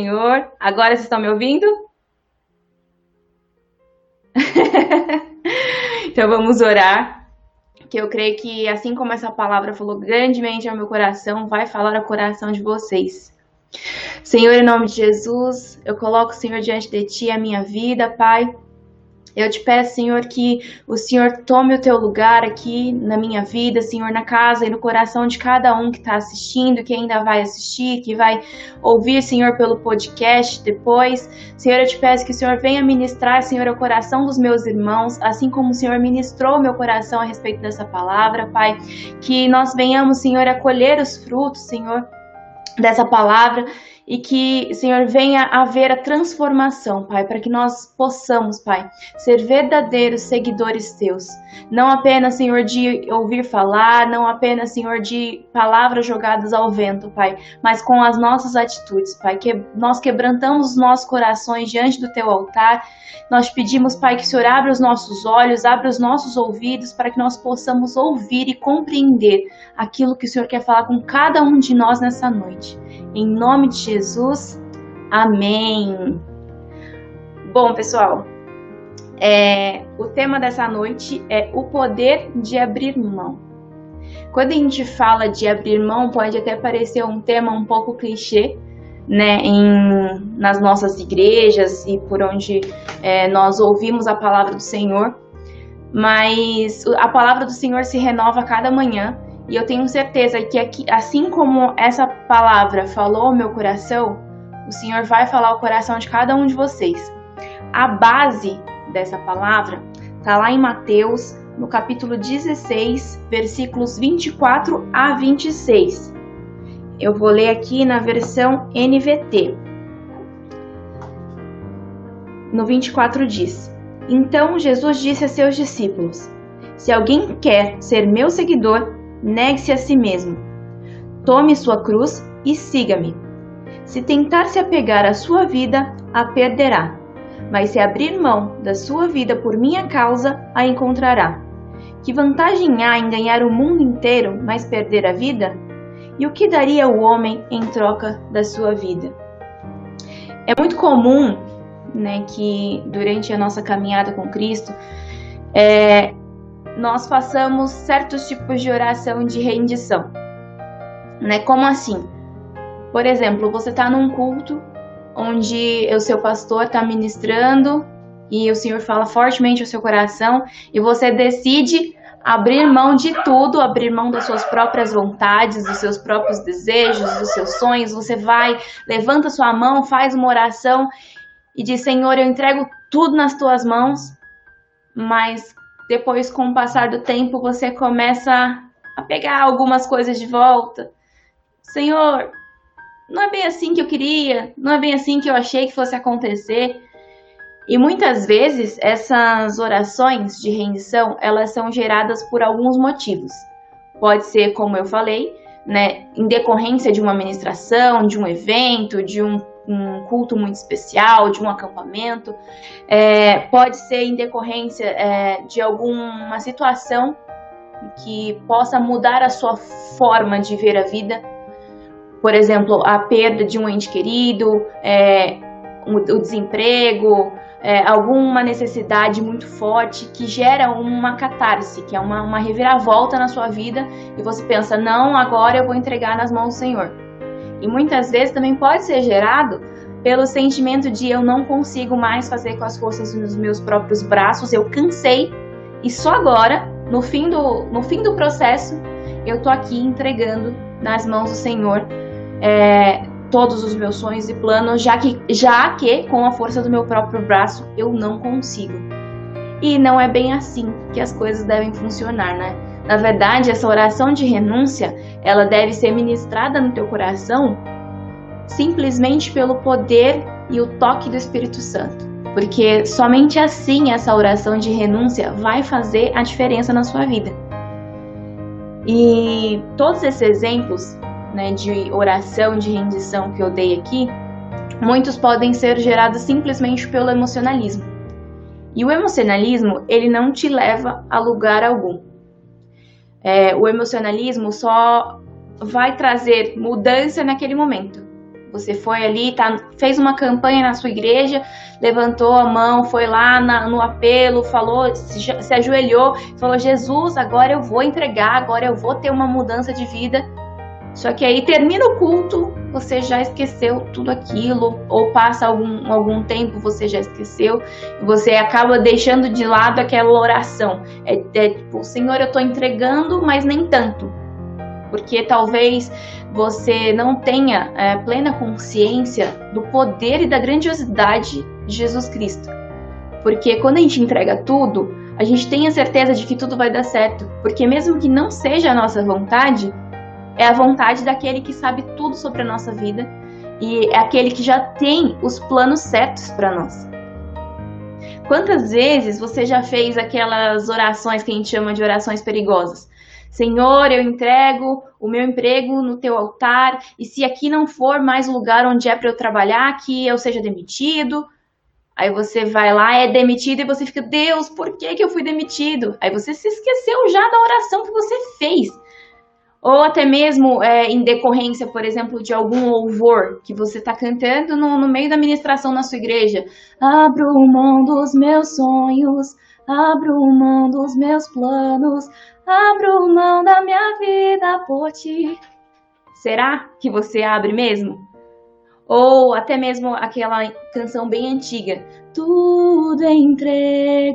Senhor. Agora vocês estão me ouvindo? então vamos orar. Que eu creio que, assim como essa palavra falou grandemente ao meu coração, vai falar ao coração de vocês. Senhor, em nome de Jesus, eu coloco, Senhor, diante de Ti a minha vida, Pai. Eu te peço, Senhor, que o Senhor tome o teu lugar aqui na minha vida, Senhor, na casa e no coração de cada um que está assistindo, que ainda vai assistir, que vai ouvir, Senhor, pelo podcast depois. Senhor, eu te peço que o Senhor venha ministrar, Senhor, o coração dos meus irmãos, assim como o Senhor ministrou meu coração a respeito dessa palavra, Pai. Que nós venhamos, Senhor, a colher os frutos, Senhor, dessa palavra e que, Senhor, venha haver a transformação, Pai, para que nós possamos, Pai, ser verdadeiros seguidores teus. Não apenas, Senhor, de ouvir falar, não apenas, Senhor, de palavras jogadas ao vento, Pai, mas com as nossas atitudes, Pai, que nós quebrantamos os nossos corações diante do teu altar. Nós pedimos, Pai, que o Senhor abra os nossos olhos, abra os nossos ouvidos, para que nós possamos ouvir e compreender aquilo que o Senhor quer falar com cada um de nós nessa noite. Em nome de Jesus, amém. Bom, pessoal, é, o tema dessa noite é o poder de abrir mão. Quando a gente fala de abrir mão, pode até parecer um tema um pouco clichê, né, em, nas nossas igrejas e por onde é, nós ouvimos a palavra do Senhor, mas a palavra do Senhor se renova a cada manhã e eu tenho certeza que aqui, assim como essa palavra falou ao meu coração, o Senhor vai falar ao coração de cada um de vocês. A base dessa palavra está lá em Mateus, no capítulo 16, versículos 24 a 26. Eu vou ler aqui na versão NVT. No 24 diz: Então Jesus disse a seus discípulos: Se alguém quer ser meu seguidor, negue-se a si mesmo. Tome sua cruz e siga-me. Se tentar se apegar à sua vida, a perderá. Mas se abrir mão da sua vida por minha causa, a encontrará. Que vantagem há em ganhar o mundo inteiro, mas perder a vida? E o que daria o homem em troca da sua vida? É muito comum né, que durante a nossa caminhada com Cristo, é, nós façamos certos tipos de oração de rendição. Né? Como assim? Por exemplo, você está num culto onde o seu pastor está ministrando e o Senhor fala fortemente ao seu coração e você decide abrir mão de tudo, abrir mão das suas próprias vontades, dos seus próprios desejos, dos seus sonhos. Você vai, levanta sua mão, faz uma oração e diz: Senhor, eu entrego tudo nas tuas mãos, mas depois, com o passar do tempo, você começa a pegar algumas coisas de volta. Senhor, não é bem assim que eu queria, não é bem assim que eu achei que fosse acontecer. E muitas vezes essas orações de rendição, elas são geradas por alguns motivos. Pode ser, como eu falei, né, em decorrência de uma ministração, de um evento, de um um culto muito especial, de um acampamento, é, pode ser em decorrência é, de alguma situação que possa mudar a sua forma de ver a vida. Por exemplo, a perda de um ente querido, é, o, desemprego, é, alguma necessidade muito forte que gera uma catarse, que é uma, uma reviravolta na sua vida, e você pensa: não, agora eu vou entregar nas mãos do Senhor. E muitas vezes também pode ser gerado pelo sentimento de eu não consigo mais fazer com as forças dos meus próprios braços, eu cansei e só agora, no fim do, no fim do processo, eu tô aqui entregando nas mãos do Senhor é, todos os meus sonhos e planos, já que, já que com a força do meu próprio braço eu não consigo. E não é bem assim que as coisas devem funcionar, né? Na verdade, essa oração de renúncia, ela deve ser ministrada no teu coração simplesmente pelo poder e o toque do Espírito Santo. Porque somente assim essa oração de renúncia vai fazer a diferença na sua vida. E todos esses exemplos né, de oração, de rendição que eu dei aqui, muitos podem ser gerados simplesmente pelo emocionalismo. E o emocionalismo, ele não te leva a lugar algum. É, o emocionalismo só vai trazer mudança naquele momento, Você foi ali, tá, fez uma campanha na sua igreja, levantou a mão, foi lá na, no apelo, falou, se, se ajoelhou, falou: Jesus, agora eu vou entregar, agora eu vou ter uma mudança de vida. Só que aí termina o culto, você já esqueceu tudo aquilo, ou passa algum, algum tempo, você já esqueceu, e você acaba deixando de lado aquela oração. É, é tipo, Senhor, eu estou entregando, mas nem tanto. Porque talvez você não tenha é, plena consciência do poder e da grandiosidade de Jesus Cristo. Porque quando a gente entrega tudo, a gente tem a certeza de que tudo vai dar certo. Porque mesmo que não seja a nossa vontade, é a vontade daquele que sabe tudo sobre a nossa vida e é aquele que já tem os planos certos para nós. Quantas vezes você já fez aquelas orações que a gente chama de orações perigosas? Senhor, eu entrego o meu emprego no teu altar, e se aqui não for mais o lugar onde é para eu trabalhar, que eu seja demitido. Aí você vai lá, é demitido, e você fica, Deus, por que, que eu fui demitido? Aí você se esqueceu já da oração que você fez ou até mesmo é, em decorrência, por exemplo, de algum louvor que você está cantando no, no, meio da ministração na sua igreja. Abro mão dos meus sonhos, abro mão dos meus planos, abro mão da minha vida por ti. Será que você abre mesmo? Ou até mesmo aquela canção bem antiga. Tudo entregarei,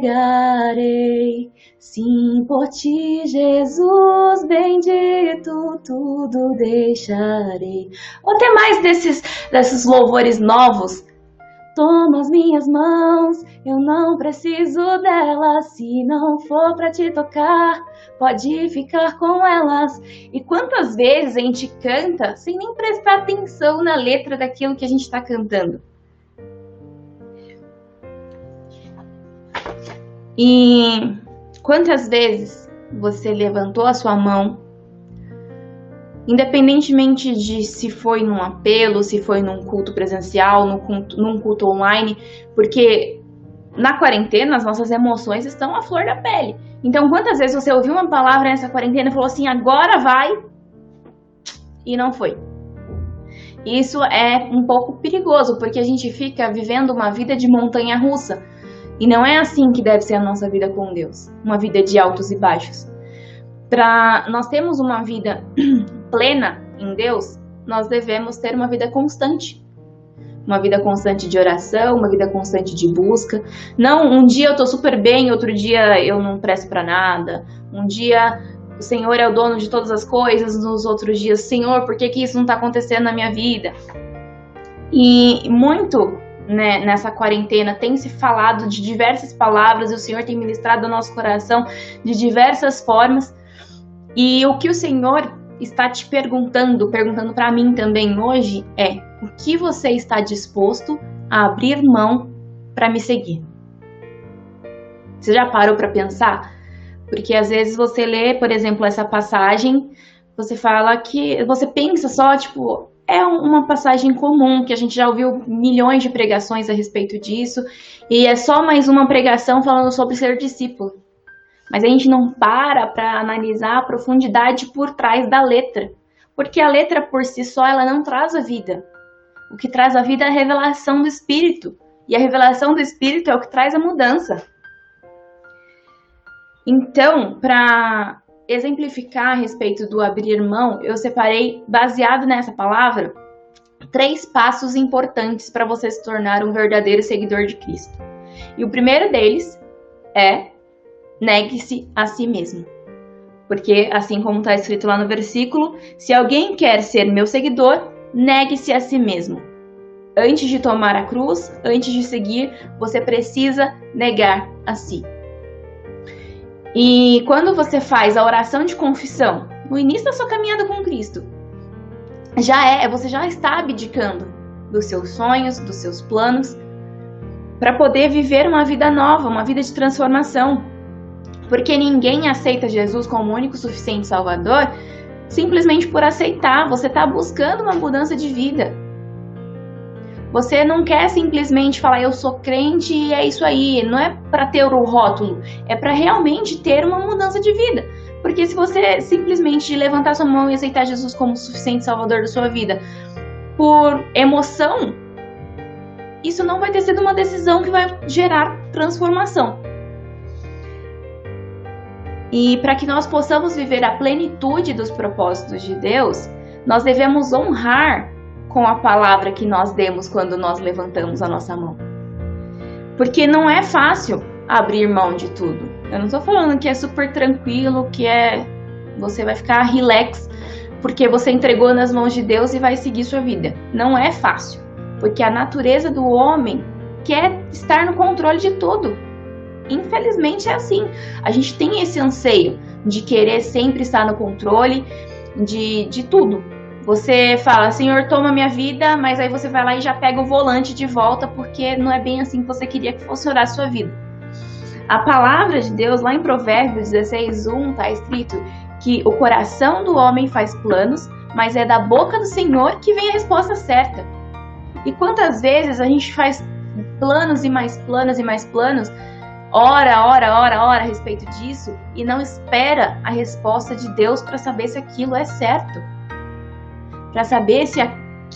sim, por ti, Jesus bendito, tudo deixarei. Ou até mais desses, desses louvores novos Toma as minhas mãos, eu não preciso delas. Se não for para te tocar, pode ficar com elas. E quantas vezes a gente canta sem nem prestar atenção na letra daquilo que a gente está cantando? E quantas vezes você levantou a sua mão independentemente de se foi num apelo, se foi num culto presencial, num culto, num culto online, porque na quarentena as nossas emoções estão à flor da pele. Então, quantas vezes você ouviu uma palavra nessa quarentena e falou assim, agora vai, e não foi? Isso é um pouco perigoso, porque a gente fica vivendo uma vida de montanha russa. E não é assim que deve ser a nossa vida com Deus, uma vida de altos e baixos. Para nós termos uma vida plena em Deus, nós devemos ter uma vida constante. Uma vida constante de oração, uma vida constante de busca. Não um dia eu tô super bem, outro dia eu não presto para nada. Um dia o Senhor é o dono de todas as coisas, nos outros dias, Senhor, por que, que isso não está acontecendo na minha vida? E muito né, nessa quarentena tem se falado de diversas palavras e o Senhor tem ministrado no nosso coração de diversas formas. E o que o Senhor está te perguntando, perguntando para mim também hoje é: o que você está disposto a abrir mão para me seguir? Você já parou para pensar? Porque às vezes você lê, por exemplo, essa passagem, você fala que você pensa só, tipo, é uma passagem comum que a gente já ouviu milhões de pregações a respeito disso, e é só mais uma pregação falando sobre ser discípulo mas a gente não para para analisar a profundidade por trás da letra, porque a letra por si só ela não traz a vida. O que traz a vida é a revelação do Espírito, e a revelação do Espírito é o que traz a mudança. Então, para exemplificar a respeito do abrir mão, eu separei, baseado nessa palavra, três passos importantes para você se tornar um verdadeiro seguidor de Cristo. E o primeiro deles é negue-se a si mesmo. Porque, assim como está escrito lá no versículo, se alguém quer ser meu seguidor, negue-se a si mesmo. Antes de tomar a cruz, antes de seguir, você precisa negar a si. E quando você faz a oração de confissão, no início da sua caminhada com Cristo, já é, você já está abdicando dos seus sonhos, dos seus planos, para poder viver uma vida nova, uma vida de transformação. Porque ninguém aceita Jesus como o único suficiente Salvador simplesmente por aceitar. Você está buscando uma mudança de vida. Você não quer simplesmente falar eu sou crente e é isso aí. Não é para ter o rótulo, é para realmente ter uma mudança de vida. Porque se você simplesmente levantar sua mão e aceitar Jesus como suficiente Salvador da sua vida, por emoção, isso não vai ter sido uma decisão que vai gerar transformação. E para que nós possamos viver a plenitude dos propósitos de Deus, nós devemos honrar com a palavra que nós demos quando nós levantamos a nossa mão. Porque não é fácil abrir mão de tudo. Eu não estou falando que é super tranquilo, que é você vai ficar relax porque você entregou nas mãos de Deus e vai seguir sua vida. Não é fácil, porque a natureza do homem quer estar no controle de tudo. Infelizmente é assim. A gente tem esse anseio de querer sempre estar no controle de, de tudo. Você fala, Senhor, toma minha vida, mas aí você vai lá e já pega o volante de volta, porque não é bem assim que você queria que fosse orar a sua vida. A palavra de Deus, lá em Provérbios 16, 1, está escrito que o coração do homem faz planos, mas é da boca do Senhor que vem a resposta certa. E quantas vezes a gente faz planos e mais planos e mais planos, ora, ora, ora, ora a respeito disso e não espera a resposta de Deus para saber se aquilo é certo, para saber se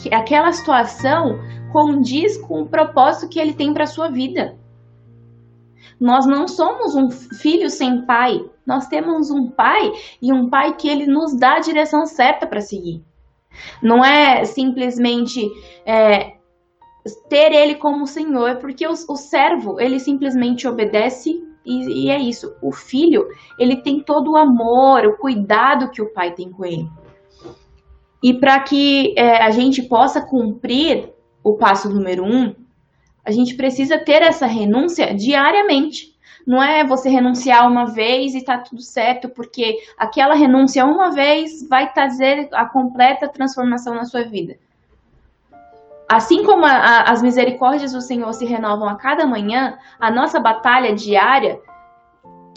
aquela situação condiz com o propósito que Ele tem para sua vida. Nós não somos um filho sem pai. Nós temos um pai e um pai que ele nos dá a direção certa para seguir. Não é simplesmente é, ter ele como senhor, porque o, o servo ele simplesmente obedece e, e, é isso. O filho ele tem todo o amor, o cuidado que o pai tem com ele. E para que é, a gente possa cumprir o passo número um, a gente precisa ter essa renúncia diariamente. Não é você renunciar uma vez e tá tudo certo, porque aquela renúncia uma vez vai trazer a completa transformação na sua vida. Assim como a, a, as misericórdias do Senhor se renovam a cada manhã, a nossa batalha diária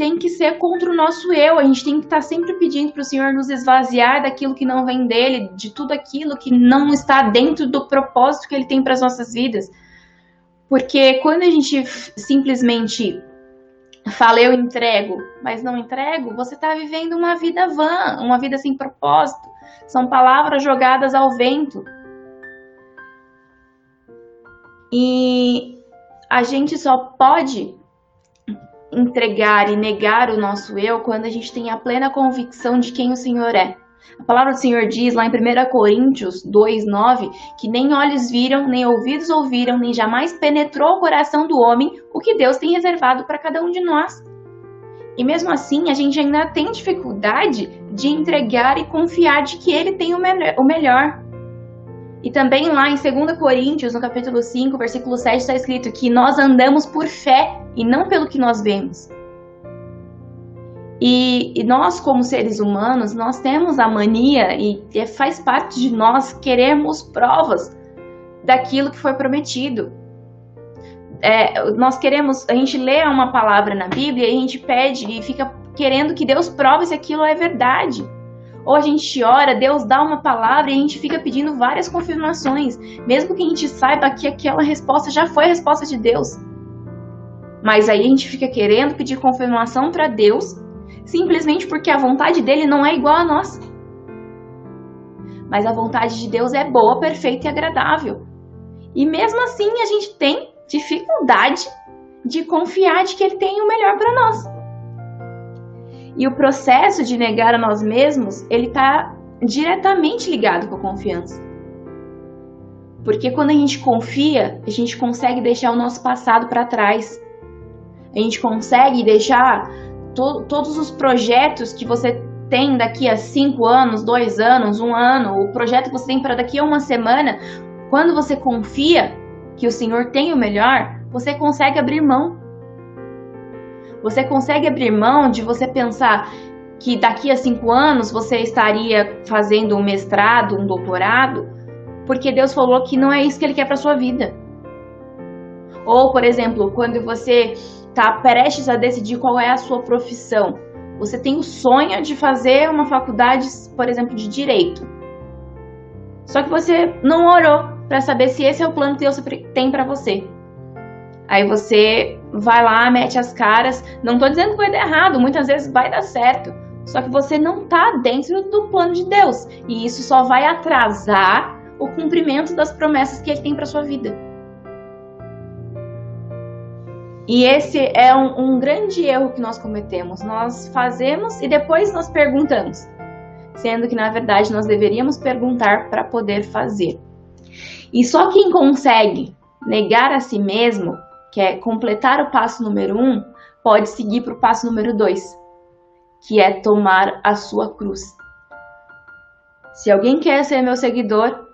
tem que ser contra o nosso eu. A gente tem que estar tá sempre pedindo para o Senhor nos esvaziar daquilo que não vem dele, de tudo aquilo que não está dentro do propósito que ele tem para as nossas vidas. Porque quando a gente simplesmente fala eu entrego, mas não entrego, você está vivendo uma vida vã, uma vida sem propósito. São palavras jogadas ao vento. E a gente só pode entregar e negar o nosso eu quando a gente tem a plena convicção de quem o Senhor é. A palavra do Senhor diz lá em 1 Coríntios 2,9 que nem olhos viram, nem ouvidos ouviram, nem jamais penetrou o coração do homem o que Deus tem reservado para cada um de nós. E mesmo assim, a gente ainda tem dificuldade de entregar e confiar de que Ele tem o melhor. E também lá em 2 Coríntios, no capítulo 5, versículo 7, está escrito que nós andamos por fé e não pelo que nós vemos. E, e, nós, como seres humanos, nós temos a mania e faz parte de nós queremos provas daquilo que foi prometido. É, nós queremos, a gente lê uma palavra na Bíblia e a gente pede e fica querendo que Deus prove se aquilo é verdade. Ou a gente ora, Deus dá uma palavra e a gente fica pedindo várias confirmações, mesmo que a gente saiba que aquela resposta já foi a resposta de Deus. Mas aí a gente fica querendo pedir confirmação para Deus simplesmente porque a vontade dele não é igual a nossa. Mas a vontade de Deus é boa, perfeita e agradável. E mesmo assim a gente tem dificuldade de confiar de que ele tem o melhor para nós. E o processo de negar a nós mesmos, ele está diretamente ligado com a confiança. Porque quando a gente confia, a gente consegue deixar o nosso passado para trás. A gente consegue deixar to, todos os projetos que você tem daqui a cinco anos, dois anos, um ano, o projeto que você tem para daqui a uma semana, quando você confia que o Senhor tem o melhor, você consegue abrir mão. Você consegue abrir mão de você pensar que daqui a cinco anos você estaria fazendo um mestrado, um doutorado, porque Deus falou que não é isso que Ele quer para sua vida. Ou, por exemplo, quando você está prestes a decidir qual é a sua profissão. Você tem o sonho de fazer uma faculdade, por exemplo, de direito. Só que você não orou para saber se esse é o plano que Deus tem para você. Aí você vai lá, mete as caras. Não estou dizendo que vai dar errado, muitas vezes vai dar certo. Só que você não está dentro do plano de Deus. E isso só vai atrasar o cumprimento das promessas que ele tem para sua vida. E esse é um, um, grande erro que nós cometemos. Nós fazemos e depois nós perguntamos, sendo que na verdade nós deveríamos perguntar para poder fazer. E só quem consegue negar a si mesmo, que é completar o passo número um, pode seguir para o passo número dois, que é tomar a sua cruz. Se alguém quer ser meu seguidor,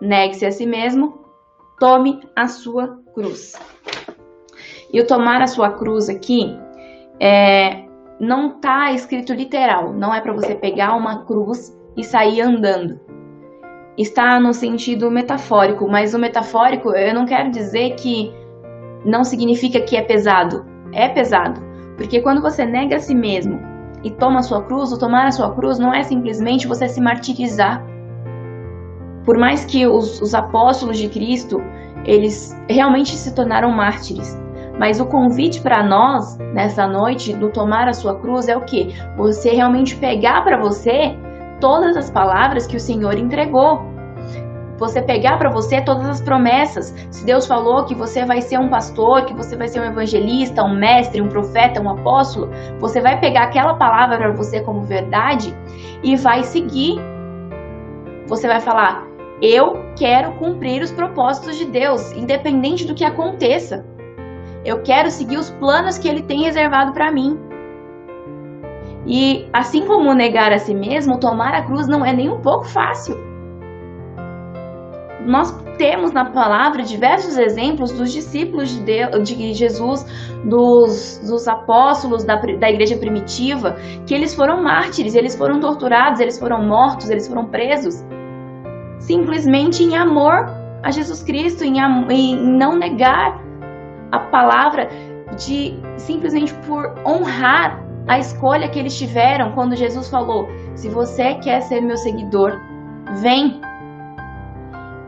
negue-se a si mesmo, tome a sua cruz. E o tomar a sua cruz aqui é, não está escrito literal, não é para você pegar uma cruz e sair andando. Está no sentido metafórico, mas o metafórico eu não quero dizer que não significa que é pesado. É pesado, porque quando você nega a si mesmo e toma a sua cruz, o tomar a sua cruz não é simplesmente você se martirizar. Por mais que os, os apóstolos de Cristo, eles realmente se tornaram mártires, mas o convite para nós nessa noite do tomar a sua cruz é o que? Você realmente pegar para você todas as palavras que o Senhor entregou. Você pegar para você todas as promessas. Se Deus falou que você vai ser um pastor, que você vai ser um evangelista, um mestre, um profeta, um apóstolo, você vai pegar aquela palavra para você como verdade e vai seguir. Você vai falar: "Eu quero cumprir os propósitos de Deus, independente do que aconteça". Eu quero seguir os planos que ele tem reservado para mim. E assim como negar a si mesmo, tomar a cruz não é nem um pouco fácil. Nós temos na palavra diversos exemplos dos discípulos de, Deus, de Jesus, dos, dos apóstolos da, da igreja primitiva, que eles foram mártires, eles foram torturados, eles foram mortos, eles foram presos, simplesmente em amor a Jesus Cristo, em, em não negar a palavra de simplesmente por honrar a escolha que eles tiveram quando Jesus falou: Se você quer ser meu seguidor, vem.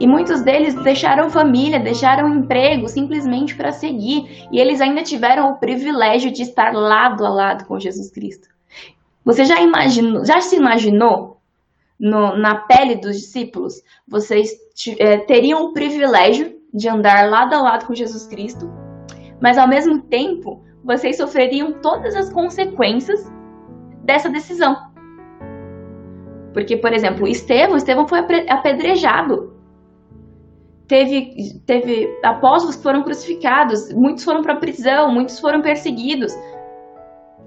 E muitos deles deixaram família, deixaram emprego simplesmente para seguir. E eles ainda tiveram o privilégio de estar lado a lado com Jesus Cristo. Você já imaginou, já se imaginou no, na pele dos discípulos? Vocês é, teriam o privilégio de andar lado a lado com Jesus Cristo mas ao mesmo tempo vocês sofreriam todas as consequências dessa decisão. Porque, por exemplo, Estevão, Estevão foi apedrejado. Teve, teve apóstolos que foram crucificados, muitos foram para a prisão, muitos foram perseguidos,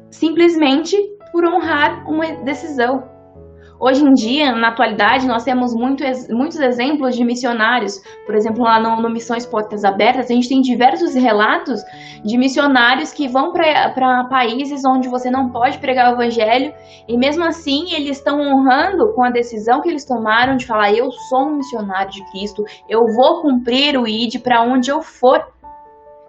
simplesmente por honrar uma decisão. Hoje em dia, na atualidade, nós temos muito, muitos exemplos de missionários. Por exemplo, lá no, no, Missões Portas Abertas, a gente tem diversos relatos de missionários que vão para países onde você não pode pregar o evangelho e mesmo assim eles estão honrando com a decisão que eles tomaram de falar: eu sou um missionário de Cristo, eu vou cumprir o ID para onde eu for.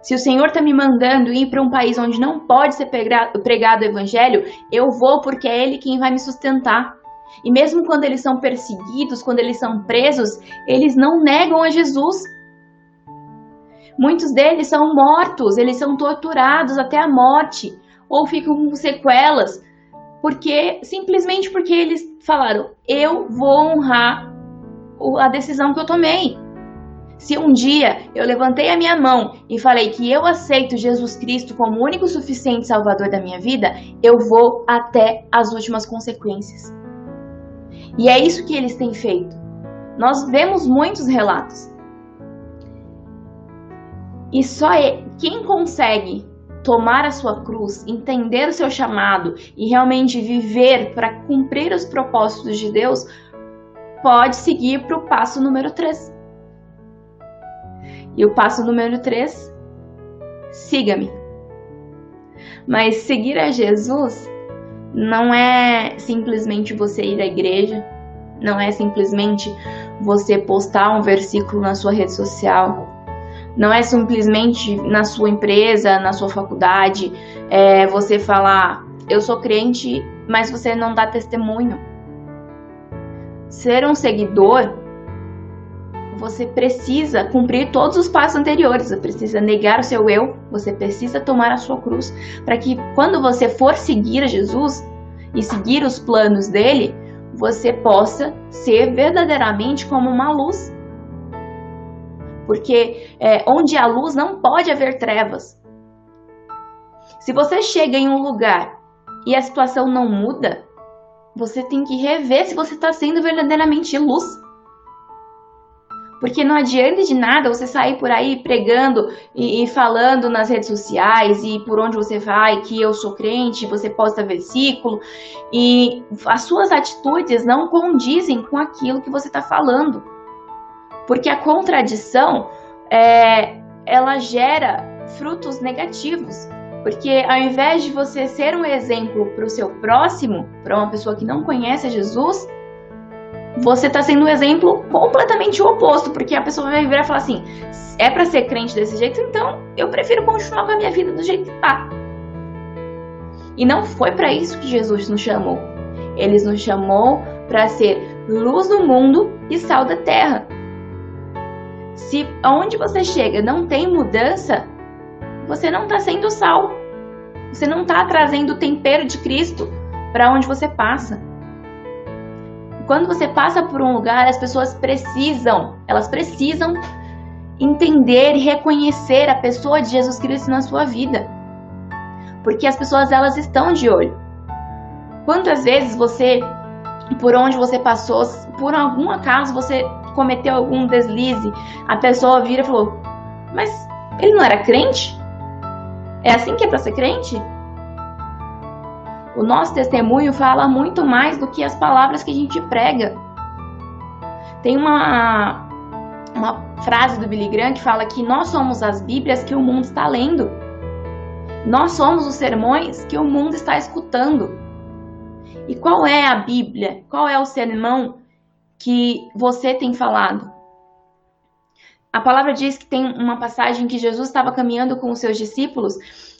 Se o Senhor está me mandando ir para um país onde não pode ser pregado o evangelho, eu vou porque é Ele quem vai me sustentar. E mesmo quando eles são perseguidos, quando eles são presos, eles não negam a Jesus. Muitos deles são mortos, eles são torturados até a morte, ou ficam com sequelas, porque simplesmente porque eles falaram: "Eu vou honrar a decisão que eu tomei". Se um dia eu levantei a minha mão e falei que eu aceito Jesus Cristo como único suficiente salvador da minha vida, eu vou até as últimas consequências. E é isso que eles têm feito. Nós vemos muitos relatos. E só quem consegue tomar a sua cruz, entender o seu chamado e realmente viver para cumprir os propósitos de Deus, pode seguir para o passo número 3. E o passo número 3, siga-me. Mas seguir a Jesus não é simplesmente você ir à igreja, não é simplesmente você postar um versículo na sua rede social, não é simplesmente na sua empresa, na sua faculdade, é você falar, eu sou crente, mas você não dá testemunho. Ser um seguidor, você precisa cumprir todos os passos anteriores. Você precisa negar o seu eu, você precisa tomar a sua cruz, para que quando você for seguir Jesus e seguir os planos dele, você possa ser verdadeiramente como uma luz porque é, onde há luz não pode haver trevas. Se você chega em um lugar e a situação não muda, você tem que rever se você está sendo verdadeiramente luz. Porque não adianta de nada você sair por aí pregando e, e, falando nas redes sociais e por onde você vai que eu sou crente, você posta versículo e as suas atitudes não condizem com aquilo que você está falando. Porque a contradição é, ela gera frutos negativos. Porque ao invés de você ser um exemplo para o seu próximo, para uma pessoa que não conhece Jesus, você está sendo um exemplo completamente oposto, porque a pessoa vai virar e falar assim: é para ser crente desse jeito, então eu prefiro continuar com a minha vida do jeito que tá. E não foi para isso que Jesus nos chamou. Ele nos chamou para ser luz do mundo e sal da terra. Se aonde você chega não tem mudança, você não está sendo sal. Você não está trazendo o tempero de Cristo para onde você passa. Quando você passa por um lugar, as pessoas precisam, elas precisam entender e reconhecer a pessoa de Jesus Cristo na sua vida. Porque as pessoas elas estão de olho. Quantas vezes você, por onde você passou, por algum acaso você cometeu algum deslize, a pessoa vira e falou: Mas ele não era crente? É assim que é para ser crente? O nosso testemunho fala muito mais do que as palavras que a gente prega. Tem uma, uma frase do Billy Graham que fala que nós somos as Bíblias que o mundo está lendo. Nós somos os sermões que o mundo está escutando. E qual é a Bíblia? Qual é o sermão que você tem falado? A palavra diz que tem uma passagem que Jesus estava caminhando com os seus discípulos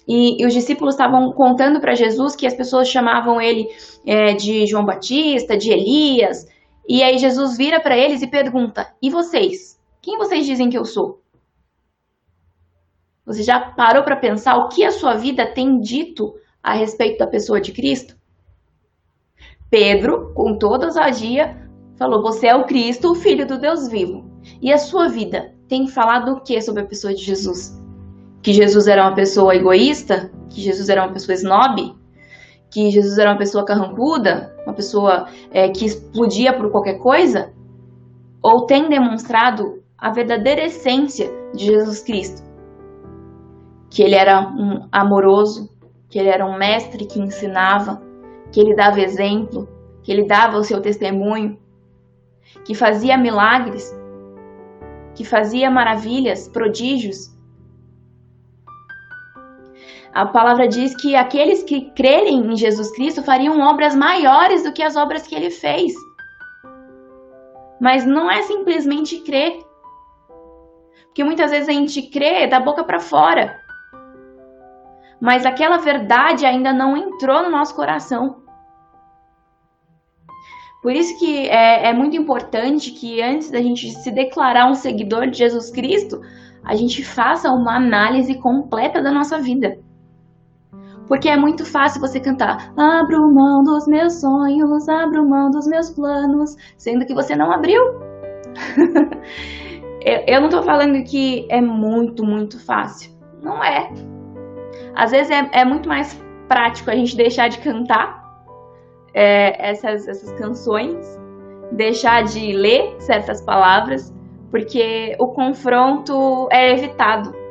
e, e os discípulos estavam contando para Jesus que as pessoas chamavam ele é, de João Batista, de Elias. E aí Jesus vira para eles e pergunta: E vocês? Quem vocês dizem que eu sou? Você já parou para pensar o que a sua vida tem dito a respeito da pessoa de Cristo? Pedro, com toda ousadia, falou: Você é o Cristo, o Filho do Deus vivo. E a sua vida tem falado o que sobre a pessoa de Jesus? Que Jesus era uma pessoa egoísta, que Jesus era uma pessoa snob, que Jesus era uma pessoa carrancuda, uma pessoa é, que explodia por qualquer coisa, ou tem demonstrado a verdadeira essência de Jesus Cristo, que ele era um amoroso, que ele era um mestre que ensinava, que ele dava exemplo, que ele dava o seu testemunho, que fazia milagres, que fazia maravilhas, prodígios, a palavra diz que aqueles que crerem em Jesus Cristo fariam obras maiores do que as obras que ele fez. Mas não é simplesmente crer. Porque muitas vezes a gente crê da boca para fora. Mas aquela verdade ainda não entrou no nosso coração. Por isso que é, é, muito importante que antes da gente se declarar um seguidor de Jesus Cristo, a gente faça uma análise completa da nossa vida. Porque é muito fácil você cantar Abro mão dos meus sonhos, abro mão dos meus planos, sendo que você não abriu. eu não tô falando que é muito, muito fácil. Não é. Às vezes é, é muito mais prático a gente deixar de cantar é, essas, essas canções, deixar de ler certas palavras, porque o confronto é evitado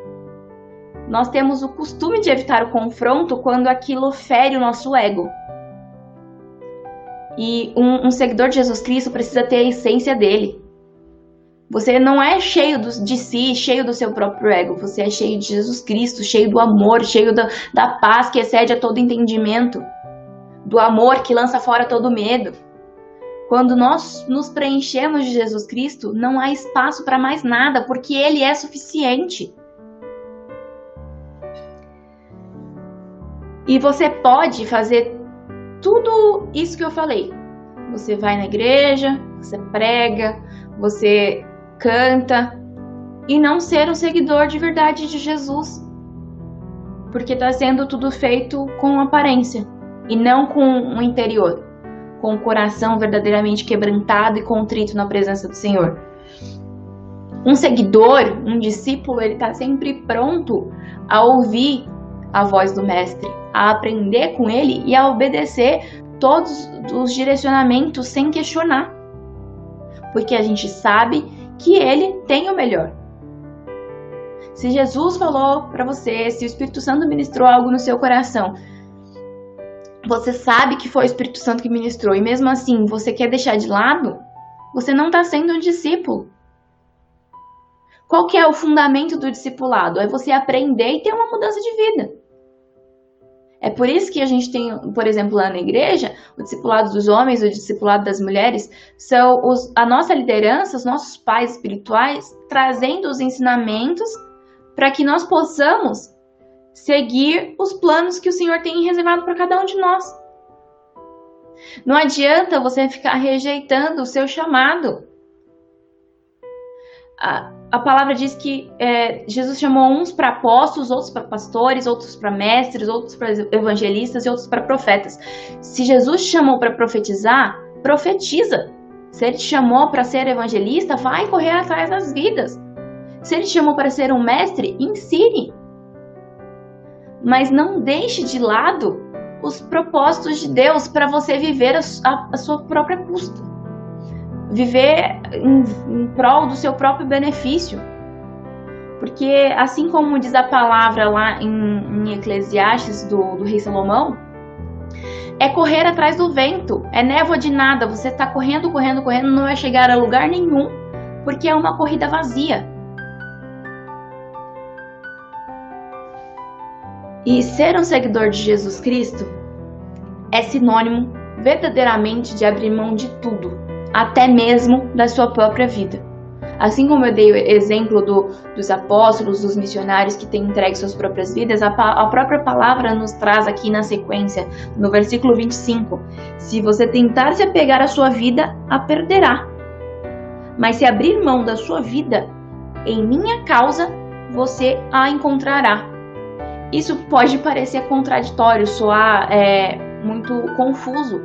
nós temos o costume de evitar o confronto quando aquilo fere o nosso ego. E um, um seguidor de Jesus Cristo precisa ter a essência dele. Você não é cheio do, de si, cheio do seu próprio ego. Você é cheio de Jesus Cristo, cheio do amor, cheio da, da paz que excede a todo entendimento, do amor que lança fora todo medo. Quando nós nos preenchemos de Jesus Cristo, não há espaço para mais nada, porque Ele é suficiente. E você pode fazer tudo isso que eu falei. Você vai na igreja, você prega, você canta e não ser um seguidor de verdade de Jesus. Porque está sendo tudo feito com aparência e não com o interior, com o coração verdadeiramente quebrantado e contrito na presença do Senhor. Um seguidor, um discípulo, ele está sempre pronto a ouvir a voz do mestre, a aprender com ele e a obedecer todos os direcionamentos sem questionar. Porque a gente sabe que ele tem o melhor. Se Jesus falou para você, se o Espírito Santo ministrou algo no seu coração, você sabe que foi o Espírito Santo que ministrou e mesmo assim você quer deixar de lado, você não está sendo um discípulo. Qual que é o fundamento do discipulado? É você aprender e ter uma mudança de vida. É por isso que a gente tem, por exemplo, lá na igreja, o discipulado dos homens, o discipulado das mulheres, são os, a nossa liderança, os nossos pais espirituais, trazendo os ensinamentos para que nós possamos seguir os planos que o Senhor tem reservado para cada um de nós. Não adianta você ficar rejeitando o seu chamado. A, a palavra diz que é, Jesus chamou uns para apóstolos, outros para pastores, outros para mestres, outros para evangelistas e outros para profetas. Se Jesus chamou para profetizar, profetiza. Se ele te chamou para ser evangelista, vai correr atrás das vidas. Se ele te chamou para ser um mestre, ensine mas não deixe de lado os propósitos de Deus para você viver a, a, a, sua própria custa. Viver em, em prol do seu próprio benefício. Porque, assim como diz a palavra lá em, em Eclesiastes do, do rei Salomão, é correr atrás do vento, é névoa de nada. Você está correndo, correndo, correndo, não vai chegar a lugar nenhum, porque é uma corrida vazia. E ser um seguidor de Jesus Cristo é sinônimo verdadeiramente de abrir mão de tudo, até mesmo da sua própria vida. Assim como eu dei o exemplo do, dos apóstolos, dos missionários que têm entregue suas próprias vidas, a, a própria palavra nos traz aqui na sequência, no versículo 25: Se você tentar se apegar à sua vida, a perderá. Mas se abrir mão da sua vida, em minha causa, você a encontrará. Isso pode parecer contraditório, soar é, muito confuso,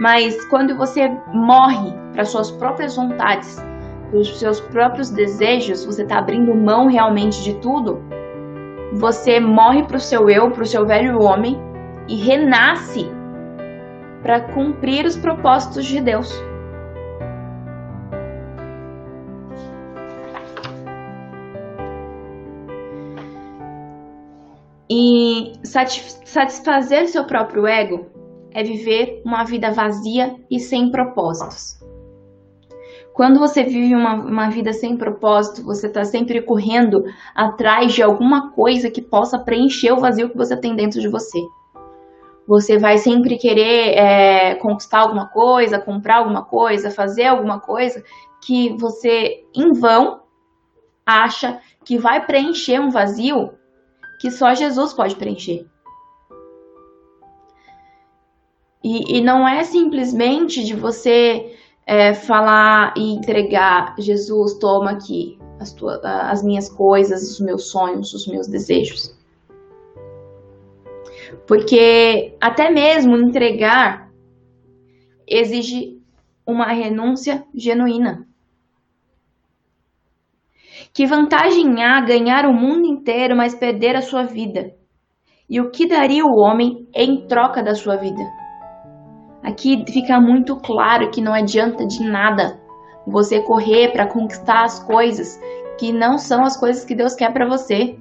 mas quando você morre para suas próprias vontades, para os seus próprios desejos, você está abrindo mão realmente de tudo, você morre para o seu eu, para o seu velho homem e renasce para cumprir os propósitos de Deus. E satisfazer seu próprio ego é viver uma vida vazia e sem propósitos. Quando você vive uma, uma vida sem propósito, você está sempre correndo atrás de alguma coisa que possa preencher o vazio que você tem dentro de você. Você vai sempre querer é, conquistar alguma coisa, comprar alguma coisa, fazer alguma coisa que você, em vão, acha que vai preencher um vazio que só Jesus pode preencher. E, e não é simplesmente de você é, falar e entregar, Jesus, toma aqui as, tuas, as minhas coisas, os meus sonhos, os meus desejos. Porque até mesmo entregar exige uma renúncia genuína. Que vantagem há ganhar o mundo inteiro, mas perder a sua vida? E o que daria o homem em troca da sua vida? Aqui fica muito claro que não adianta de nada você correr para conquistar as coisas que não são as coisas que Deus quer para você.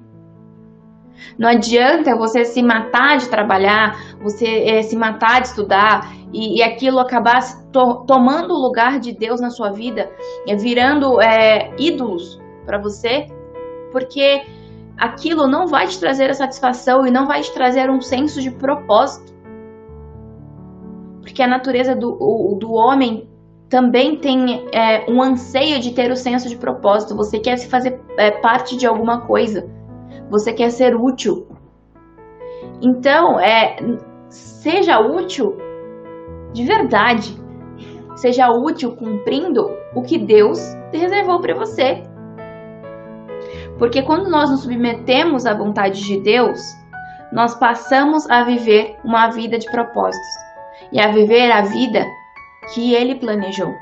Não adianta você se matar de trabalhar, você é, se matar de estudar e, e aquilo acabar to tomando o lugar de Deus na sua vida, é, virando é, ídolos para você, porque aquilo não vai te trazer a satisfação e não vai te trazer um senso de propósito. Porque a natureza do, do homem também tem é, um anseio de ter o senso de propósito. Você quer se fazer é, parte de alguma coisa. Você quer ser útil. Então, é, seja útil de verdade. Seja útil cumprindo o que Deus reservou para você. Porque quando nós nos submetemos à vontade de Deus, nós passamos a viver uma vida de propósitos e a viver a vida que Ele planejou.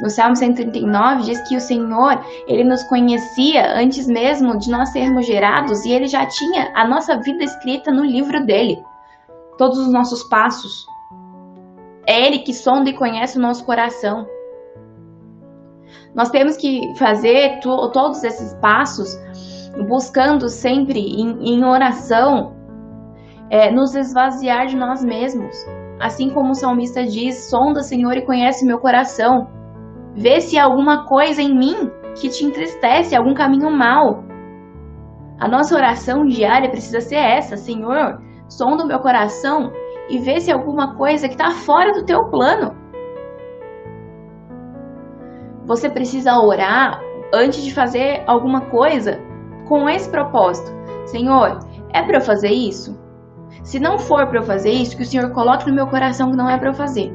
No Salmo 139 diz que o Senhor, ele nos conhecia antes mesmo de nós sermos gerados e ele já tinha a nossa vida escrita no livro dele. Todos os nossos passos. É ele que sonda e conhece o nosso coração. Nós temos que fazer todos esses passos buscando sempre em, em oração é, nos esvaziar de nós mesmos. Assim como o salmista diz: sonda, Senhor, e conhece meu coração. Vê se há alguma coisa em mim que te entristece, algum caminho mal. A nossa oração diária precisa ser essa: Senhor, sonda o meu coração e vê se há alguma coisa que está fora do teu plano. Você precisa orar antes de fazer alguma coisa com esse propósito. Senhor, é para eu fazer isso? Se não for para eu fazer isso, que o Senhor coloque no meu coração que não é para eu fazer.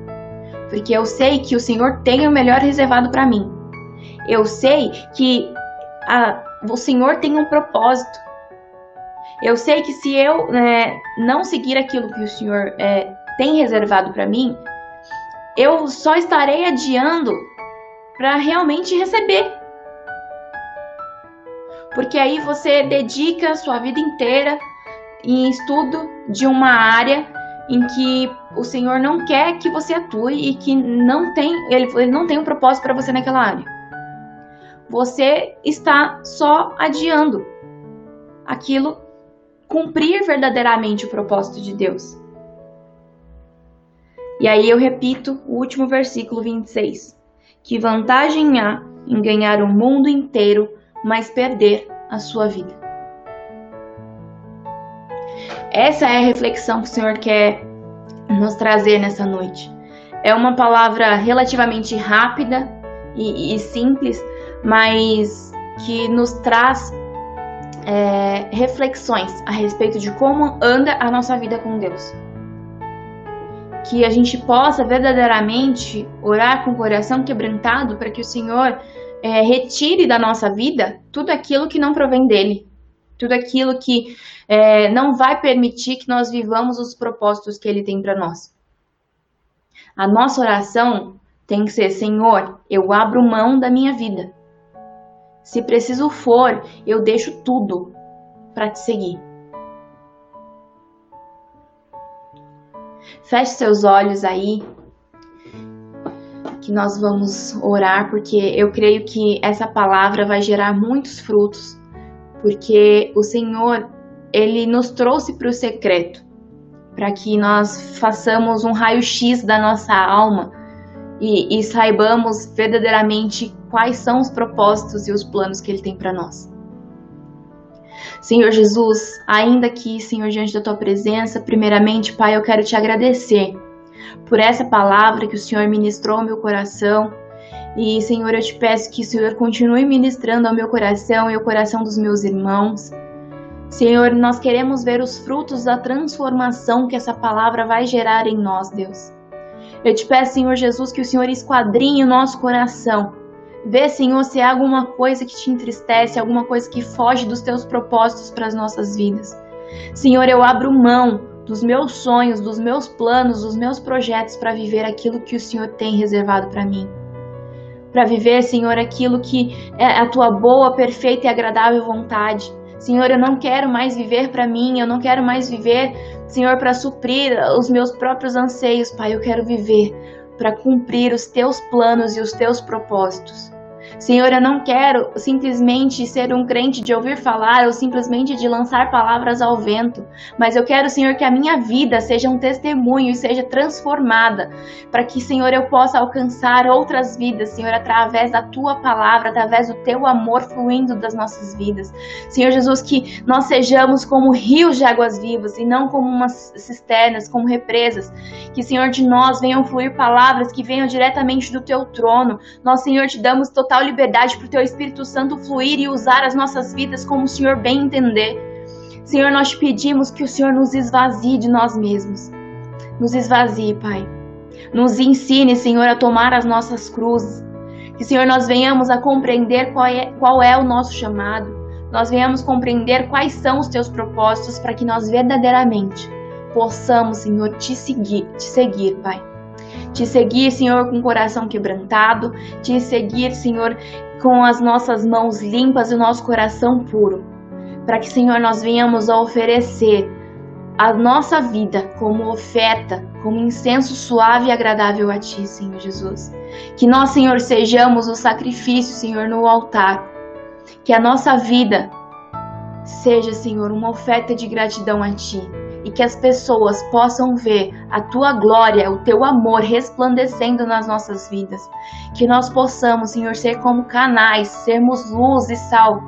Porque eu sei que o Senhor tem o melhor reservado para mim. Eu sei que a, o Senhor tem um propósito. Eu sei que se eu né, não seguir aquilo que o Senhor é, tem reservado para mim, eu só estarei adiando para realmente receber. Porque aí você dedica a sua vida inteira em estudo de uma área em que o Senhor não quer que você atue e que não tem, ele, ele não tem um propósito para você naquela área. Você está só adiando aquilo cumprir verdadeiramente o propósito de Deus. E aí eu repito o último versículo 26. Que vantagem há em ganhar o mundo inteiro, mas perder a sua vida? Essa é a reflexão que o Senhor quer nos trazer nessa noite. É uma palavra relativamente rápida e, e simples, mas que nos traz é, reflexões a respeito de como anda a nossa vida com Deus. Que a gente possa verdadeiramente orar com o coração quebrantado para que o Senhor é, retire da nossa vida tudo aquilo que não provém dele, tudo aquilo que é, não vai permitir que nós vivamos os propósitos que Ele tem para nós. A nossa oração tem que ser: Senhor, eu abro mão da minha vida. Se preciso for, eu deixo tudo para te seguir. Feche seus olhos aí, que nós vamos orar, porque eu creio que essa palavra vai gerar muitos frutos, porque o Senhor ele nos trouxe para o secreto, para que nós façamos um raio-x da nossa alma e, e saibamos verdadeiramente quais são os propósitos e os planos que Ele tem para nós. Senhor Jesus, ainda aqui, Senhor, diante da tua presença, primeiramente, Pai, eu quero te agradecer por essa palavra que o Senhor ministrou ao meu coração. E, Senhor, eu te peço que o Senhor continue ministrando ao meu coração e ao coração dos meus irmãos. Senhor, nós queremos ver os frutos da transformação que essa palavra vai gerar em nós, Deus. Eu te peço, Senhor Jesus, que o Senhor esquadrinhe o nosso coração. Vê, Senhor, se há alguma coisa que te entristece, alguma coisa que foge dos teus propósitos para as nossas vidas. Senhor, eu abro mão dos meus sonhos, dos meus planos, dos meus projetos para viver aquilo que o Senhor tem reservado para mim. Para viver, Senhor, aquilo que é a tua boa, perfeita e agradável vontade. Senhor, eu não quero mais viver para mim, eu não quero mais viver, Senhor, para suprir os meus próprios anseios, Pai. Eu quero viver para cumprir os teus planos e os teus propósitos. Senhor, eu não quero simplesmente ser um crente de ouvir falar ou simplesmente de lançar palavras ao vento, mas eu quero, Senhor, que a minha vida seja um testemunho e seja transformada, para que, Senhor, eu possa alcançar outras vidas, Senhor, através da tua palavra, através do teu amor fluindo das nossas vidas. Senhor Jesus, que nós sejamos como rios de águas vivas e não como umas cisternas, como represas. Que, Senhor, de nós venham fluir palavras que venham diretamente do teu trono. Nós, Senhor, te damos total liberdade liberdade para o teu Espírito Santo fluir e usar as nossas vidas como o Senhor bem entender. Senhor, nós te pedimos que o Senhor nos esvazie de nós mesmos. Nos esvazie, Pai. Nos ensine, Senhor, a tomar as nossas cruzes. Que, Senhor, nós venhamos a compreender qual é, qual é o nosso chamado. Nós venhamos compreender quais são os teus propósitos para que nós verdadeiramente possamos, Senhor, te seguir, te seguir, Pai. Te seguir, Senhor, com o coração quebrantado, te seguir, Senhor, com as nossas mãos limpas e o nosso coração puro, para que, Senhor, nós venhamos a oferecer a nossa vida como oferta, como incenso suave e agradável a Ti, Senhor Jesus. Que nós, Senhor, sejamos o sacrifício, Senhor, no altar. Que a nossa vida seja, Senhor, uma oferta de gratidão a Ti. E que as pessoas possam ver a Tua glória, o Teu amor resplandecendo nas nossas vidas. Que nós possamos, Senhor, ser como canais, sermos luz e sal.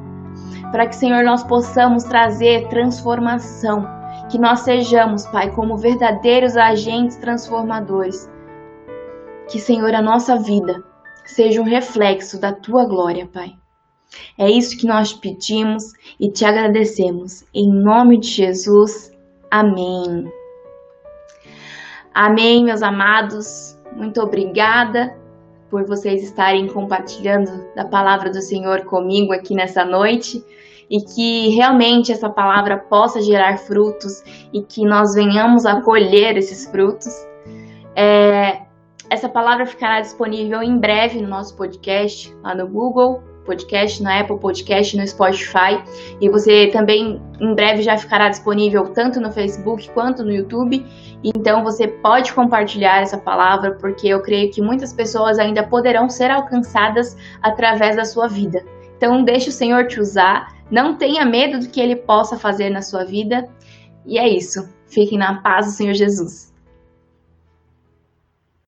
Para que, Senhor, nós possamos trazer transformação que nós sejamos, Pai, como verdadeiros agentes transformadores. Que, Senhor, a nossa vida seja um reflexo da tua glória, Pai. É isso que nós pedimos e te agradecemos. Em nome de Jesus. Amém. Amém, meus amados. Muito obrigada por vocês estarem compartilhando da palavra do Senhor comigo aqui nessa noite e que realmente essa palavra possa gerar frutos e que nós venhamos a colher esses frutos. É, essa palavra ficará disponível em breve no nosso podcast, lá no Google Podcast, na Apple Podcast, no Spotify. E você também em breve já ficará disponível tanto no Facebook quanto no YouTube. Então você pode compartilhar essa palavra, porque eu creio que muitas pessoas ainda poderão ser alcançadas através da sua vida. Então deixe o Senhor te usar não tenha medo do que ele possa fazer na sua vida. E é isso. Fiquem na paz do Senhor Jesus.